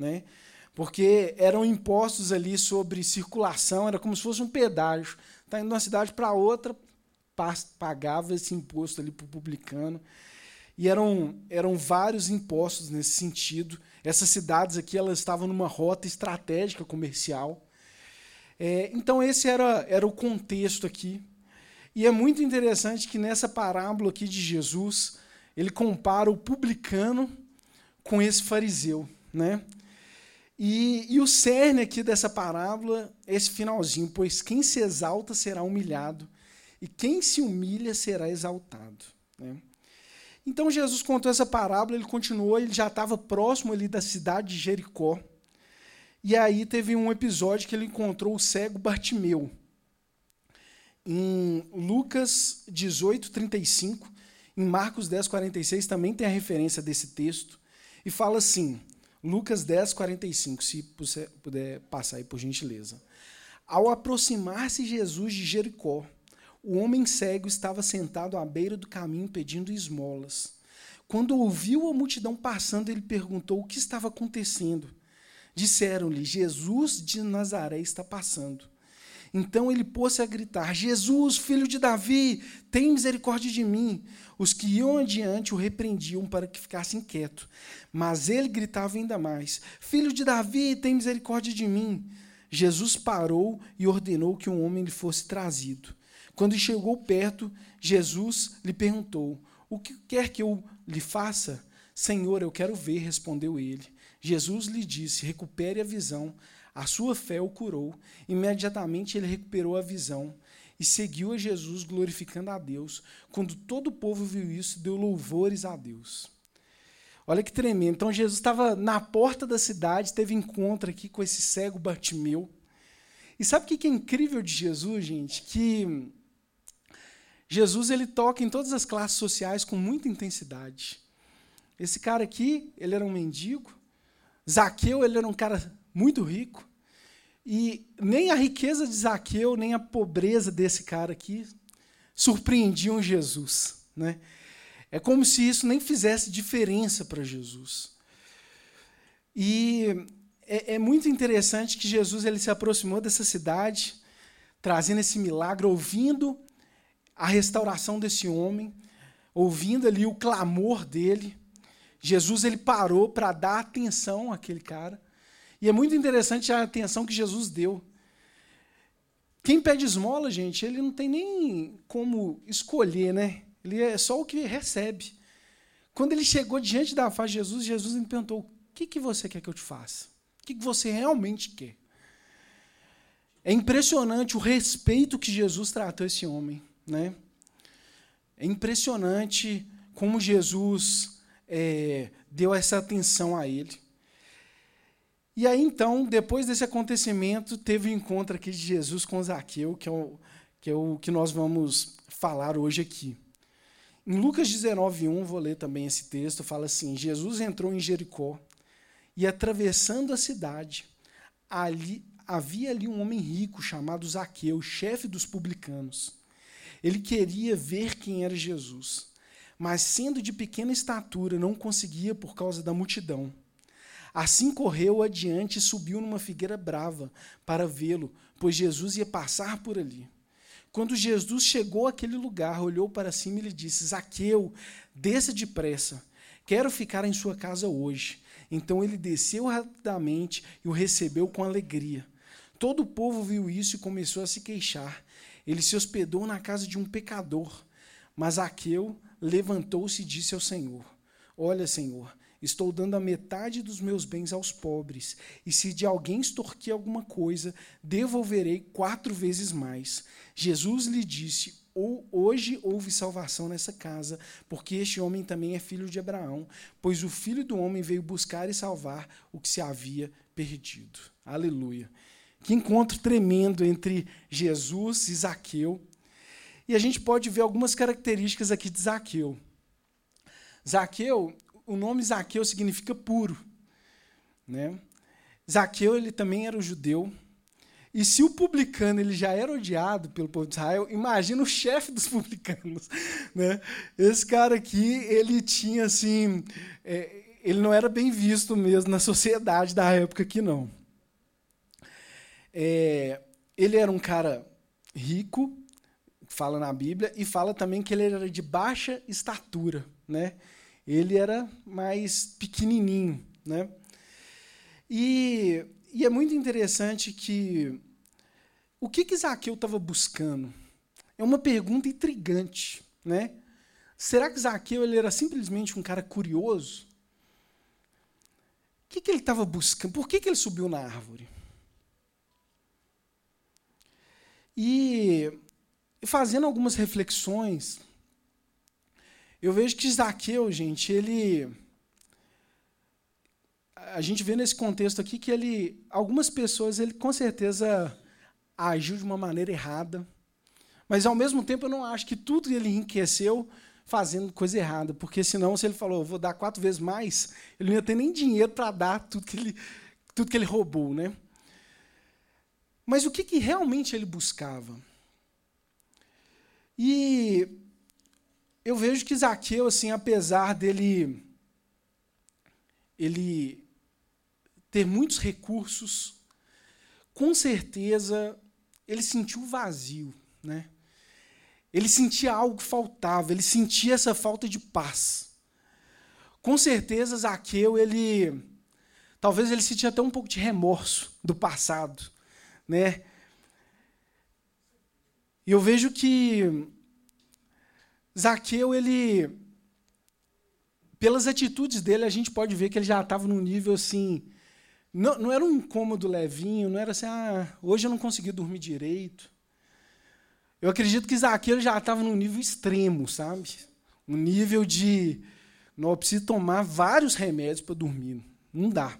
né? Porque eram impostos ali sobre circulação, era como se fosse um pedágio. Está indo de uma cidade para outra, pagava esse imposto ali para o publicano. E eram, eram vários impostos nesse sentido. Essas cidades aqui elas estavam numa rota estratégica comercial. É, então, esse era, era o contexto aqui. E é muito interessante que nessa parábola aqui de Jesus, ele compara o publicano com esse fariseu. Né? E, e o cerne aqui dessa parábola é esse finalzinho: pois quem se exalta será humilhado, e quem se humilha será exaltado. Né? Então Jesus contou essa parábola, ele continuou, ele já estava próximo ali da cidade de Jericó. E aí teve um episódio que ele encontrou o cego Bartimeu. Em Lucas 18, 35, em Marcos 10, 46, também tem a referência desse texto. E fala assim, Lucas 10, 45, se puder passar aí por gentileza. Ao aproximar-se Jesus de Jericó, o homem cego estava sentado à beira do caminho pedindo esmolas. Quando ouviu a multidão passando, ele perguntou o que estava acontecendo. Disseram-lhe: Jesus de Nazaré está passando. Então ele pôs-se a gritar: Jesus, filho de Davi, tem misericórdia de mim. Os que iam adiante o repreendiam para que ficasse inquieto. Mas ele gritava ainda mais: Filho de Davi, tem misericórdia de mim. Jesus parou e ordenou que um homem lhe fosse trazido. Quando chegou perto, Jesus lhe perguntou: O que quer que eu lhe faça? Senhor, eu quero ver, respondeu ele. Jesus lhe disse: Recupere a visão. A sua fé o curou. Imediatamente ele recuperou a visão e seguiu a Jesus, glorificando a Deus. Quando todo o povo viu isso, deu louvores a Deus. Olha que tremendo. Então Jesus estava na porta da cidade, teve encontro aqui com esse cego Bartimeu. E sabe o que é incrível de Jesus, gente? Que Jesus ele toca em todas as classes sociais com muita intensidade. Esse cara aqui, ele era um mendigo. Zaqueu, ele era um cara muito rico. E nem a riqueza de Zaqueu, nem a pobreza desse cara aqui surpreendiam Jesus. Né? É como se isso nem fizesse diferença para Jesus. E é, é, muito interessante que Jesus ele se aproximou dessa cidade, trazendo esse milagre, ouvindo a restauração desse homem, ouvindo ali o clamor dele. Jesus ele parou para dar atenção àquele cara. E é muito interessante a atenção que Jesus deu. Quem pede esmola, gente, ele não tem nem como escolher, né? Ele é só o que recebe. Quando ele chegou diante da face de Jesus, Jesus lhe perguntou: O que, que você quer que eu te faça? O que, que você realmente quer? É impressionante o respeito que Jesus tratou esse homem. Né? É impressionante como Jesus é, deu essa atenção a ele. E aí, então, depois desse acontecimento, teve o um encontro aqui de Jesus com Zaqueu, que é, o, que é o que nós vamos falar hoje aqui. Em Lucas 19, 1, vou ler também esse texto, fala assim: Jesus entrou em Jericó e, atravessando a cidade, ali, havia ali um homem rico chamado Zaqueu, chefe dos publicanos. Ele queria ver quem era Jesus, mas sendo de pequena estatura, não conseguia por causa da multidão. Assim correu adiante e subiu numa figueira brava para vê-lo, pois Jesus ia passar por ali. Quando Jesus chegou àquele lugar, olhou para cima e lhe disse: Zaqueu, desça depressa, quero ficar em sua casa hoje. Então ele desceu rapidamente e o recebeu com alegria. Todo o povo viu isso e começou a se queixar. Ele se hospedou na casa de um pecador. Mas Aqueu levantou-se e disse ao Senhor: Olha, Senhor, estou dando a metade dos meus bens aos pobres, e se de alguém extorquir alguma coisa, devolverei quatro vezes mais. Jesus lhe disse: Hoje houve salvação nessa casa, porque este homem também é filho de Abraão, pois o filho do homem veio buscar e salvar o que se havia perdido. Aleluia. Que encontro tremendo entre Jesus e Zaqueu. E a gente pode ver algumas características aqui de Zaqueu. Zaqueu, o nome Zaqueu significa puro. Né? Zaqueu ele também era um judeu. E se o publicano ele já era odiado pelo povo de Israel, imagina o chefe dos publicanos. Né? Esse cara aqui, ele tinha assim. É, ele não era bem visto mesmo na sociedade da época aqui, não. É, ele era um cara rico, fala na Bíblia, e fala também que ele era de baixa estatura. Né? Ele era mais pequenininho. Né? E, e é muito interessante que o que, que Zaqueu estava buscando? É uma pergunta intrigante. Né? Será que Zaqueu ele era simplesmente um cara curioso? O que, que ele estava buscando? Por que, que ele subiu na árvore? E fazendo algumas reflexões, eu vejo que Zaqueu, gente, ele. A gente vê nesse contexto aqui que ele. Algumas pessoas, ele com certeza agiu de uma maneira errada. Mas, ao mesmo tempo, eu não acho que tudo ele enriqueceu fazendo coisa errada. Porque, senão, se ele falou, vou dar quatro vezes mais, ele não ia ter nem dinheiro para dar tudo que ele, tudo que ele roubou. Né? Mas o que, que realmente ele buscava? E eu vejo que Zaqueu, assim, apesar dele ele ter muitos recursos, com certeza ele sentiu vazio, né? Ele sentia algo que faltava, ele sentia essa falta de paz. Com certeza Zaqueu, ele talvez ele sentia até um pouco de remorso do passado né? E eu vejo que Zaqueu, ele pelas atitudes dele, a gente pode ver que ele já estava num nível assim, não, não era um incômodo levinho, não era assim, ah, hoje eu não consegui dormir direito. Eu acredito que Zaqueu já estava num nível extremo, sabe? Um nível de, não, eu preciso tomar vários remédios para dormir. Não dá.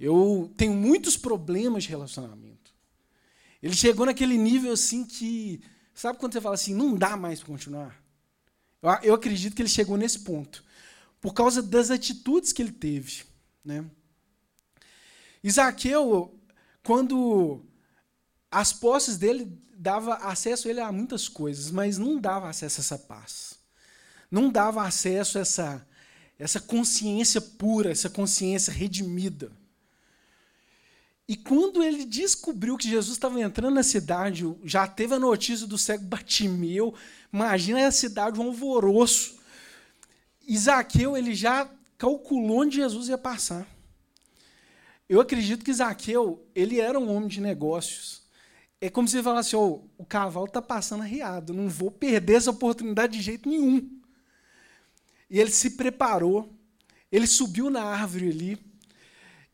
Eu tenho muitos problemas de relacionamento. Ele chegou naquele nível assim que. Sabe quando você fala assim, não dá mais para continuar? Eu, eu acredito que ele chegou nesse ponto. Por causa das atitudes que ele teve. Né? Isaqueu, quando as posses dele dava acesso a ele a muitas coisas, mas não dava acesso a essa paz. Não dava acesso a essa, essa consciência pura, essa consciência redimida. E quando ele descobriu que Jesus estava entrando na cidade, já teve a notícia do cego Batimeu, imagina a cidade, um alvoroço. Isaqueu, ele já calculou onde Jesus ia passar. Eu acredito que Isaqueu, ele era um homem de negócios. É como se ele falasse, oh, o cavalo está passando arriado, não vou perder essa oportunidade de jeito nenhum. E ele se preparou, ele subiu na árvore ali,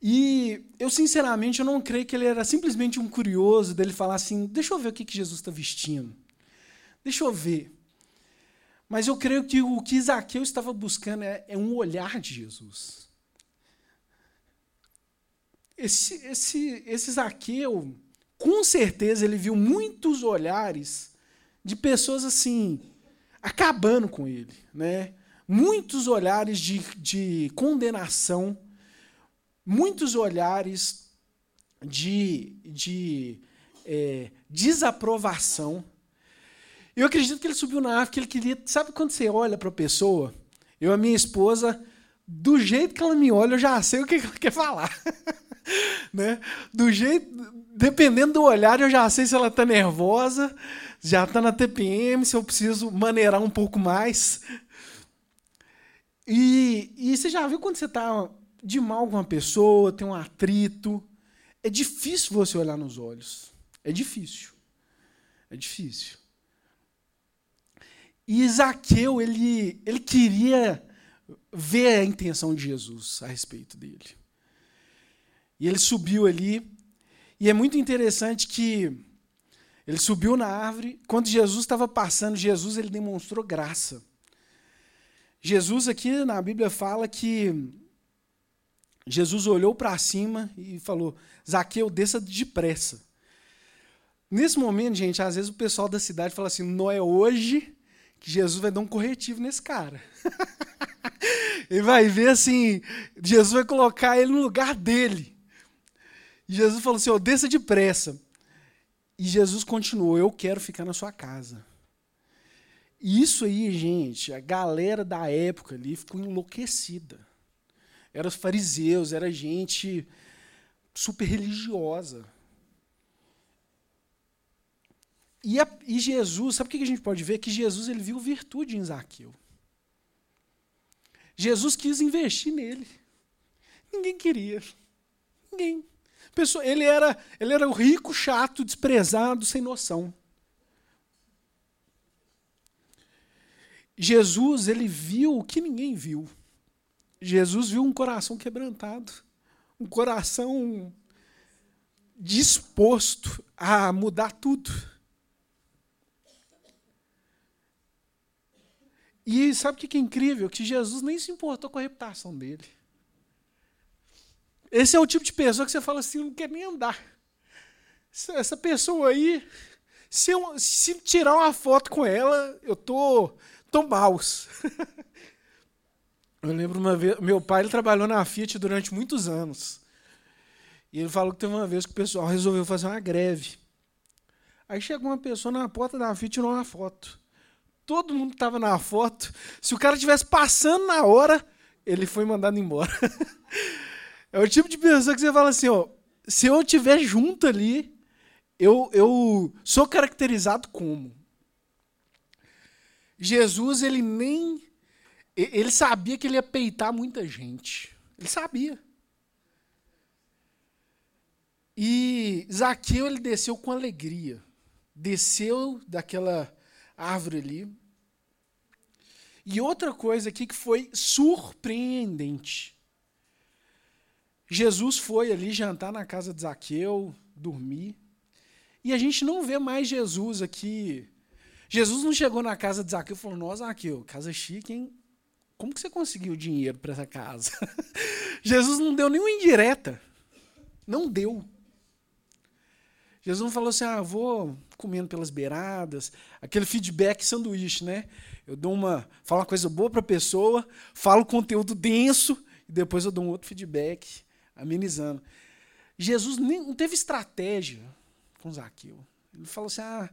e eu, sinceramente, eu não creio que ele era simplesmente um curioso dele falar assim: deixa eu ver o que, que Jesus está vestindo. Deixa eu ver. Mas eu creio que o que Zaqueu estava buscando é, é um olhar de Jesus. Esse, esse, esse Zaqueu, com certeza, ele viu muitos olhares de pessoas assim, acabando com ele. Né? Muitos olhares de, de condenação muitos olhares de, de é, desaprovação. Eu acredito que ele subiu na árvore, que ele queria. Sabe quando você olha para a pessoa? Eu, a minha esposa, do jeito que ela me olha, eu já sei o que ela quer falar. né? Do jeito. Dependendo do olhar, eu já sei se ela está nervosa, já está na TPM, se eu preciso maneirar um pouco mais. E, e você já viu quando você está de mal com uma pessoa, tem um atrito. É difícil você olhar nos olhos. É difícil. É difícil. E Zaqueu, ele, ele queria ver a intenção de Jesus a respeito dele. E ele subiu ali, e é muito interessante que ele subiu na árvore, quando Jesus estava passando, Jesus ele demonstrou graça. Jesus aqui na Bíblia fala que Jesus olhou para cima e falou: Zaqueu, desça depressa. Nesse momento, gente, às vezes o pessoal da cidade fala assim: não é hoje que Jesus vai dar um corretivo nesse cara. ele vai ver assim: Jesus vai colocar ele no lugar dele. E Jesus falou assim: oh, desça depressa. E Jesus continuou: eu quero ficar na sua casa. E isso aí, gente, a galera da época ali ficou enlouquecida. Era os fariseus, era gente super religiosa. E, a, e, Jesus, sabe o que a gente pode ver? Que Jesus ele viu virtude em Zaqueu. Jesus quis investir nele. Ninguém queria. Ninguém. Pessoa, ele, era, ele era o rico, chato, desprezado, sem noção. Jesus, ele viu o que ninguém viu. Jesus viu um coração quebrantado, um coração disposto a mudar tudo. E sabe o que é incrível? Que Jesus nem se importou com a reputação dele. Esse é o tipo de pessoa que você fala assim, não quer nem andar. Essa pessoa aí, se, eu, se tirar uma foto com ela, eu tô, tô maus. Eu lembro uma vez, meu pai ele trabalhou na Fiat durante muitos anos. E ele falou que teve uma vez que o pessoal resolveu fazer uma greve. Aí chegou uma pessoa na porta da Fiat e tirou uma foto. Todo mundo estava na foto. Se o cara estivesse passando na hora, ele foi mandado embora. É o tipo de pessoa que você fala assim, ó, se eu estiver junto ali, eu, eu sou caracterizado como. Jesus, ele nem. Ele sabia que ele ia peitar muita gente. Ele sabia. E Zaqueu, ele desceu com alegria. Desceu daquela árvore ali. E outra coisa aqui que foi surpreendente. Jesus foi ali jantar na casa de Zaqueu, dormir. E a gente não vê mais Jesus aqui. Jesus não chegou na casa de Zaqueu e falou: Nossa, Zaqueu, casa chique, hein? Como que você conseguiu dinheiro para essa casa? Jesus não deu nenhuma indireta. Não deu. Jesus não falou assim: Ah, vou comendo pelas beiradas. Aquele feedback sanduíche, né? Eu dou uma. Falo uma coisa boa para a pessoa, falo conteúdo denso, e depois eu dou um outro feedback amenizando. Jesus nem, não teve estratégia com Zaqueu. Ele falou assim: ah.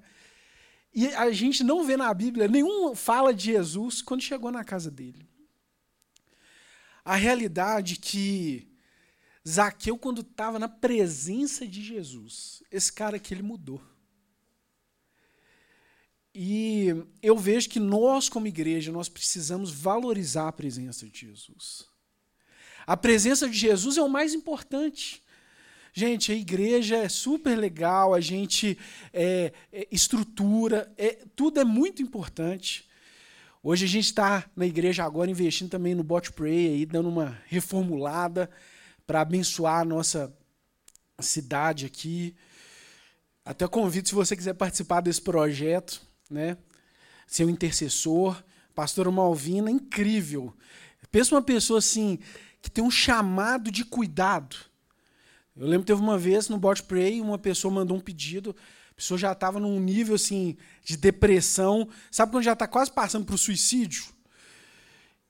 E a gente não vê na Bíblia nenhuma fala de Jesus quando chegou na casa dele. A realidade que Zaqueu, quando estava na presença de Jesus, esse cara aqui ele mudou. E eu vejo que nós, como igreja, nós precisamos valorizar a presença de Jesus. A presença de Jesus é o mais importante. Gente, a igreja é super legal, a gente é, é, estrutura, é, tudo é muito importante. Hoje a gente está na igreja agora investindo também no Bot Pray, aí, dando uma reformulada para abençoar a nossa cidade aqui. Até convido, se você quiser participar desse projeto, né? ser um intercessor. Pastora Malvina, incrível. Pensa uma pessoa assim, que tem um chamado de cuidado. Eu lembro que teve uma vez no Bot Pray, uma pessoa mandou um pedido, pessoa já estava num nível assim de depressão, sabe quando já está quase passando para o suicídio?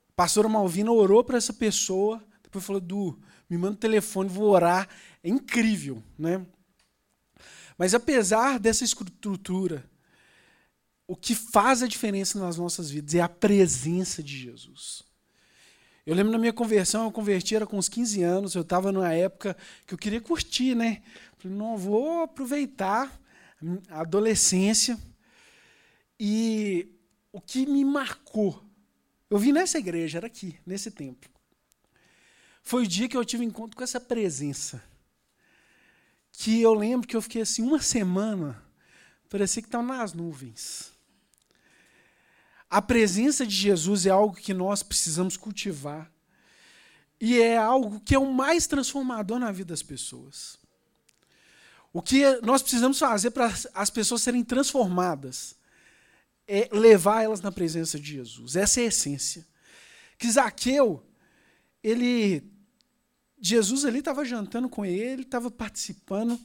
A pastora Malvina orou para essa pessoa, depois falou, Du, me manda o telefone, vou orar. É incrível, né? Mas apesar dessa estrutura, o que faz a diferença nas nossas vidas é a presença de Jesus. Eu lembro na minha conversão, eu converti era com uns 15 anos, eu estava numa época que eu queria curtir, né? Falei, não, vou aproveitar adolescência. E o que me marcou, eu vim nessa igreja, era aqui, nesse templo. Foi o dia que eu tive encontro com essa presença. Que eu lembro que eu fiquei assim uma semana, parecia que estava nas nuvens. A presença de Jesus é algo que nós precisamos cultivar. E é algo que é o mais transformador na vida das pessoas. O que nós precisamos fazer para as pessoas serem transformadas é levar elas na presença de Jesus. Essa é a essência. Que Zaqueu, ele. Jesus ali estava jantando com ele, estava participando,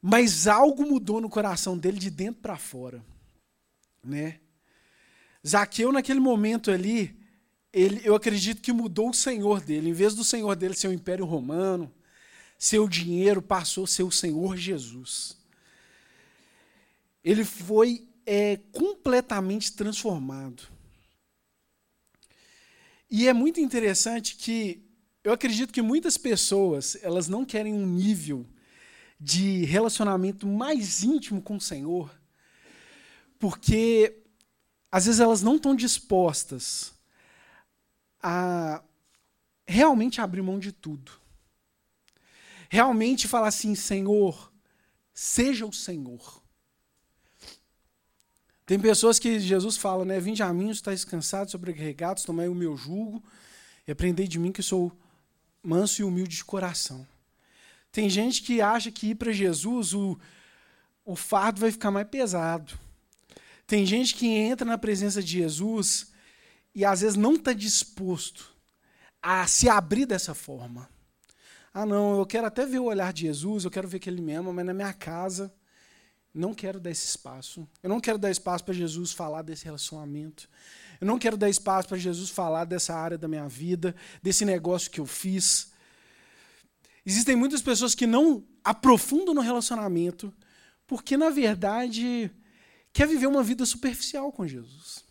mas algo mudou no coração dele de dentro para fora. Né? Zaqueu, naquele momento ali, ele, eu acredito que mudou o senhor dele. Em vez do senhor dele ser o Império Romano, seu dinheiro passou a ser o Senhor Jesus. Ele foi é, completamente transformado. E é muito interessante que eu acredito que muitas pessoas, elas não querem um nível de relacionamento mais íntimo com o Senhor, porque às vezes elas não estão dispostas a realmente abrir mão de tudo. Realmente falar assim, Senhor, seja o Senhor. Tem pessoas que Jesus fala, né? Vinde a mim, estáis cansados, sobrecarregados, tomai o meu jugo e aprendei de mim que sou manso e humilde de coração. Tem gente que acha que ir para Jesus o, o fardo vai ficar mais pesado. Tem gente que entra na presença de Jesus e às vezes não está disposto a se abrir dessa forma. Ah, não, eu quero até ver o olhar de Jesus, eu quero ver que ele me ama, mas na minha casa não quero dar esse espaço. Eu não quero dar espaço para Jesus falar desse relacionamento. Eu não quero dar espaço para Jesus falar dessa área da minha vida, desse negócio que eu fiz. Existem muitas pessoas que não aprofundam no relacionamento porque, na verdade, quer viver uma vida superficial com Jesus.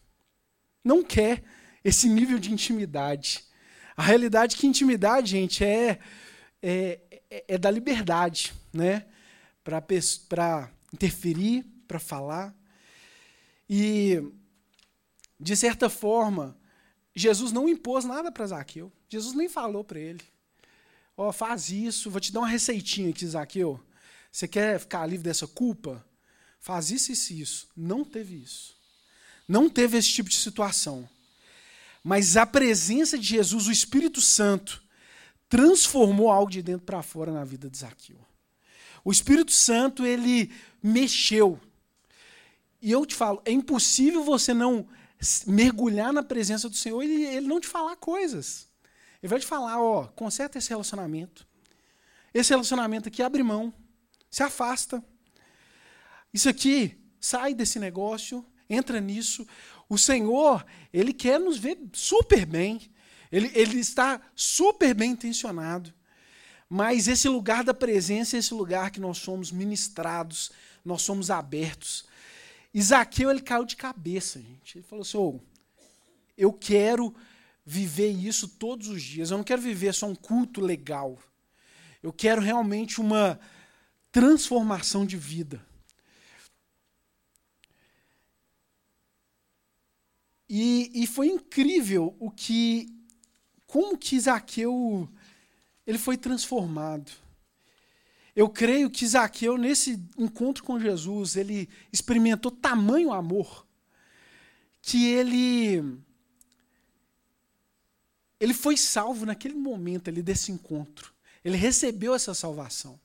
Não quer esse nível de intimidade. A realidade é que intimidade, gente, é, é, é, é da liberdade, né? Para interferir, para falar. E, de certa forma, Jesus não impôs nada para Zaqueu. Jesus nem falou para ele. Ó, oh, faz isso, vou te dar uma receitinha aqui, Zaqueu. Você quer ficar livre dessa culpa? Faz isso, isso e isso. Não teve isso. Não teve esse tipo de situação. Mas a presença de Jesus, o Espírito Santo, transformou algo de dentro para fora na vida de Zaqueu. O Espírito Santo, ele mexeu. E eu te falo, é impossível você não mergulhar na presença do Senhor e ele não te falar coisas. Ele vai te falar, ó, conserta esse relacionamento. Esse relacionamento aqui abre mão, se afasta. Isso aqui, sai desse negócio, entra nisso. O Senhor, Ele quer nos ver super bem. Ele, ele está super bem intencionado. Mas esse lugar da presença é esse lugar que nós somos ministrados, nós somos abertos. Isaqueu, ele caiu de cabeça, gente. Ele falou assim: oh, eu quero viver isso todos os dias. Eu não quero viver só um culto legal. Eu quero realmente uma transformação de vida. E, e foi incrível o que, como que Zaqueu ele foi transformado. Eu creio que Zaqueu, nesse encontro com Jesus, ele experimentou tamanho amor que ele ele foi salvo naquele momento ali desse encontro. Ele recebeu essa salvação.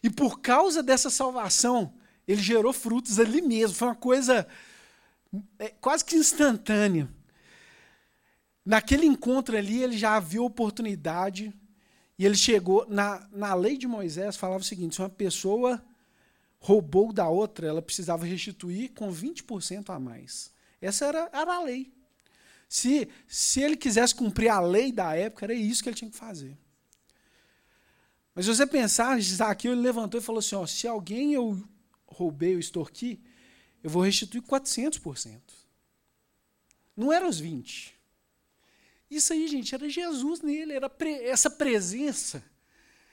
E por causa dessa salvação, ele gerou frutos ali mesmo. Foi uma coisa é, quase que instantâneo. Naquele encontro ali, ele já viu oportunidade e ele chegou. Na, na lei de Moisés, falava o seguinte: se uma pessoa roubou da outra, ela precisava restituir com 20% a mais. Essa era, era a lei. Se, se ele quisesse cumprir a lei da época, era isso que ele tinha que fazer. Mas se você pensar, Zaqueu levantou e falou assim: ó, se alguém eu roubei ou extorqui, eu vou restituir 400%. Não era os 20. Isso aí, gente, era Jesus nele, era pre essa presença.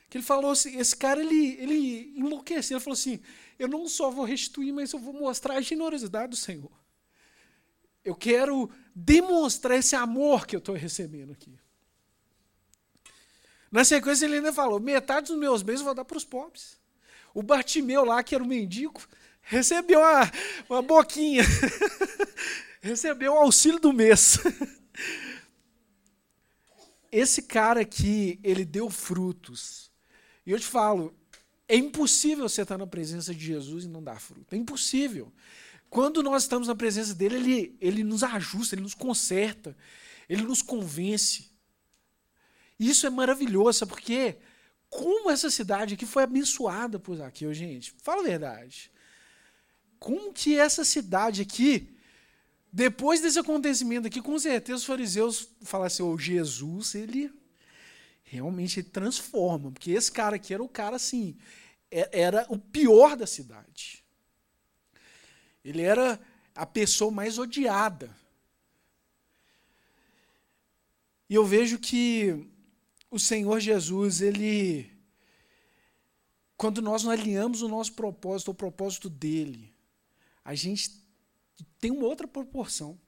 Que ele falou assim, esse cara ele, ele enlouqueceu, ele falou assim: "Eu não só vou restituir, mas eu vou mostrar a generosidade do Senhor. Eu quero demonstrar esse amor que eu estou recebendo aqui." Na sequência, ele ainda falou: metade dos meus bens eu vou dar para os pobres. O Bartimeu lá, que era o mendigo, recebeu uma, uma boquinha, recebeu o auxílio do mês. Esse cara aqui, ele deu frutos. E eu te falo, é impossível você estar na presença de Jesus e não dar fruto. É impossível. Quando nós estamos na presença dele, ele, ele nos ajusta, ele nos conserta, ele nos convence. Isso é maravilhoso, porque como essa cidade aqui foi abençoada por Zaqueu, gente. Fala a verdade como que essa cidade aqui, depois desse acontecimento aqui, com certeza os fariseus falaram assim, oh, Jesus, ele realmente transforma, porque esse cara aqui era o cara assim, é, era o pior da cidade. Ele era a pessoa mais odiada. E eu vejo que o Senhor Jesus, ele quando nós não alinhamos o nosso propósito ao propósito dele, a gente tem uma outra proporção.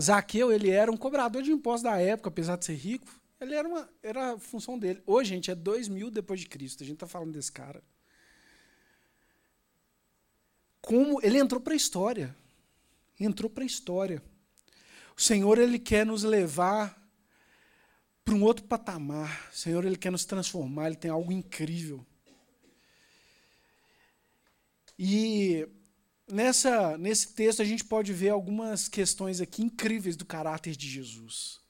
Zaqueu, ele era um cobrador de impostos da época, apesar de ser rico, ele era uma era a função dele. Hoje, gente, é dois mil depois de Cristo. A gente está falando desse cara. Como ele entrou para a história. Entrou para a história. O Senhor, ele quer nos levar para um outro patamar. O Senhor, ele quer nos transformar, ele tem algo incrível. E nessa nesse texto a gente pode ver algumas questões aqui incríveis do caráter de Jesus.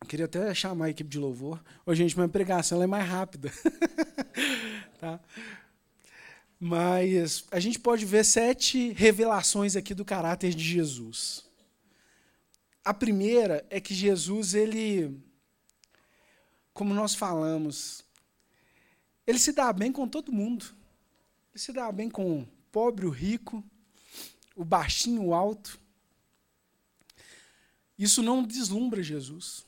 Eu queria até chamar a equipe de louvor. Ô, gente, minha pregação é mais rápida. tá? Mas a gente pode ver sete revelações aqui do caráter de Jesus. A primeira é que Jesus, ele, como nós falamos, ele se dá bem com todo mundo. Ele se dá bem com pobre, o rico, o baixinho, o alto. Isso não deslumbra Jesus.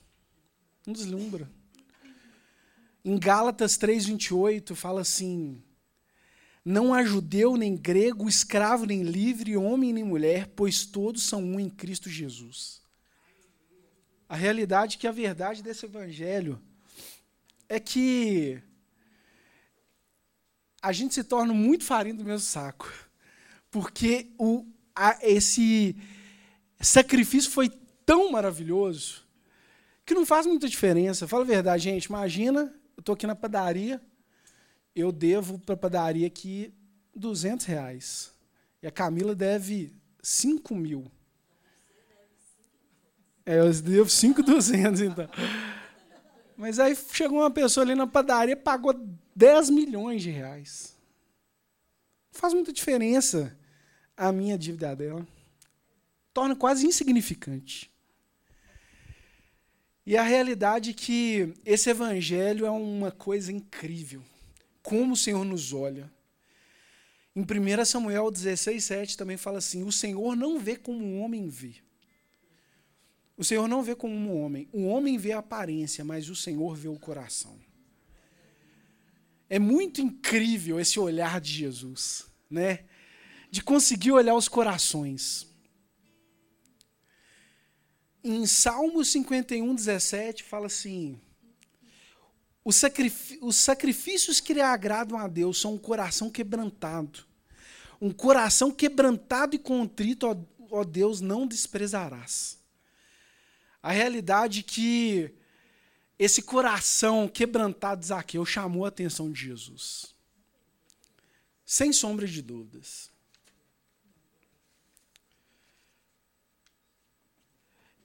Não deslumbra. Em Gálatas 3:28 fala assim: Não há judeu nem grego, escravo nem livre, homem nem mulher, pois todos são um em Cristo Jesus. A realidade é que a verdade desse evangelho é que a gente se torna muito farinha do mesmo saco. Porque o, a, esse sacrifício foi tão maravilhoso que não faz muita diferença. Fala a verdade, gente. Imagina, eu estou aqui na padaria, eu devo para a padaria aqui 200 reais. E a Camila deve 5 mil. É, eu devo 5,200, então. Mas aí chegou uma pessoa ali na padaria pagou 10 milhões de reais. Não faz muita diferença a minha dívida dela. Torna quase insignificante. E a realidade é que esse evangelho é uma coisa incrível. Como o Senhor nos olha. Em 1 Samuel 16, 7 também fala assim: O Senhor não vê como um homem vê. O Senhor não vê como um homem. O homem vê a aparência, mas o Senhor vê o coração. É muito incrível esse olhar de Jesus, né? De conseguir olhar os corações. Em Salmo 51, 17, fala assim: os, os sacrifícios que lhe agradam a Deus são um coração quebrantado. Um coração quebrantado e contrito, ó Deus, não desprezarás. A realidade é que esse coração quebrantado de Zaqueu chamou a atenção de Jesus. Sem sombra de dúvidas.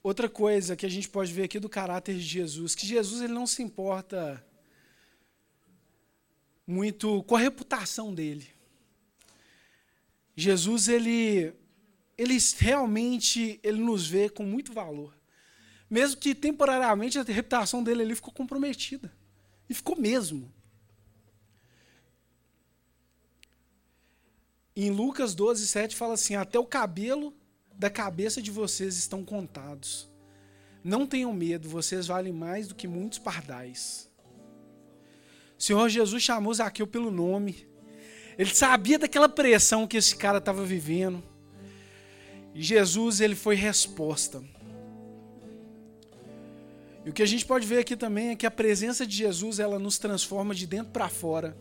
Outra coisa que a gente pode ver aqui do caráter de Jesus, que Jesus ele não se importa muito com a reputação dele. Jesus ele ele realmente ele nos vê com muito valor mesmo que temporariamente a reputação dele ali ficou comprometida. E ficou mesmo. Em Lucas 12, 7 fala assim: Até o cabelo da cabeça de vocês estão contados. Não tenham medo, vocês valem mais do que muitos pardais. O Senhor Jesus chamou Zaqueu pelo nome. Ele sabia daquela pressão que esse cara estava vivendo. E Jesus, ele foi resposta. E o que a gente pode ver aqui também é que a presença de Jesus ela nos transforma de dentro para fora.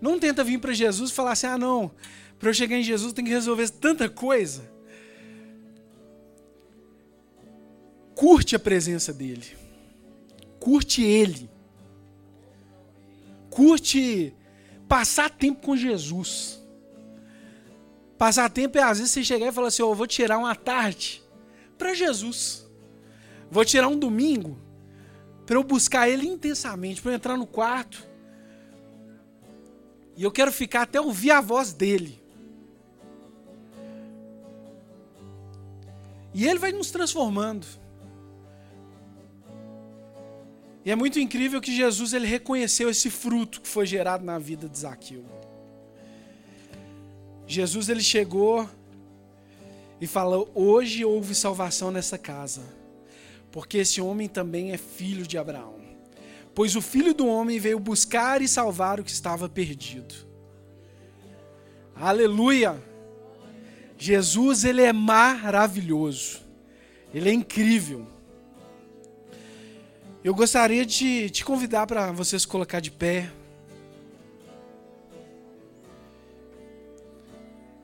Não tenta vir para Jesus e falar assim: ah, não, para eu chegar em Jesus tem que resolver tanta coisa. Curte a presença dele. Curte ele. Curte passar tempo com Jesus. Passar tempo é às vezes você chegar e falar assim: oh, eu vou tirar uma tarde para Jesus. Vou tirar um domingo para eu buscar ele intensamente, para eu entrar no quarto. E eu quero ficar até ouvir a voz dele. E ele vai nos transformando. E é muito incrível que Jesus ele reconheceu esse fruto que foi gerado na vida de Zaqueu. Jesus ele chegou e falou: "Hoje houve salvação nessa casa" porque esse homem também é filho de Abraão. Pois o filho do homem veio buscar e salvar o que estava perdido. Aleluia! Jesus, ele é maravilhoso. Ele é incrível. Eu gostaria de te convidar para você se colocar de pé.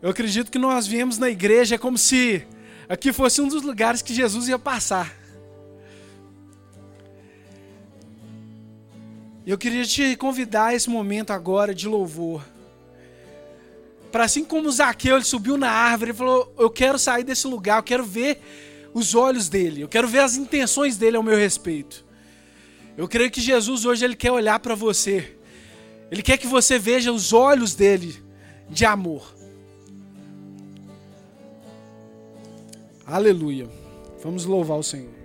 Eu acredito que nós viemos na igreja como se aqui fosse um dos lugares que Jesus ia passar. Eu queria te convidar a esse momento agora de louvor. Para assim como Zaqueu ele subiu na árvore e falou: Eu quero sair desse lugar, eu quero ver os olhos dele, eu quero ver as intenções dele ao meu respeito. Eu creio que Jesus hoje ele quer olhar para você. Ele quer que você veja os olhos dele de amor. Aleluia. Vamos louvar o Senhor.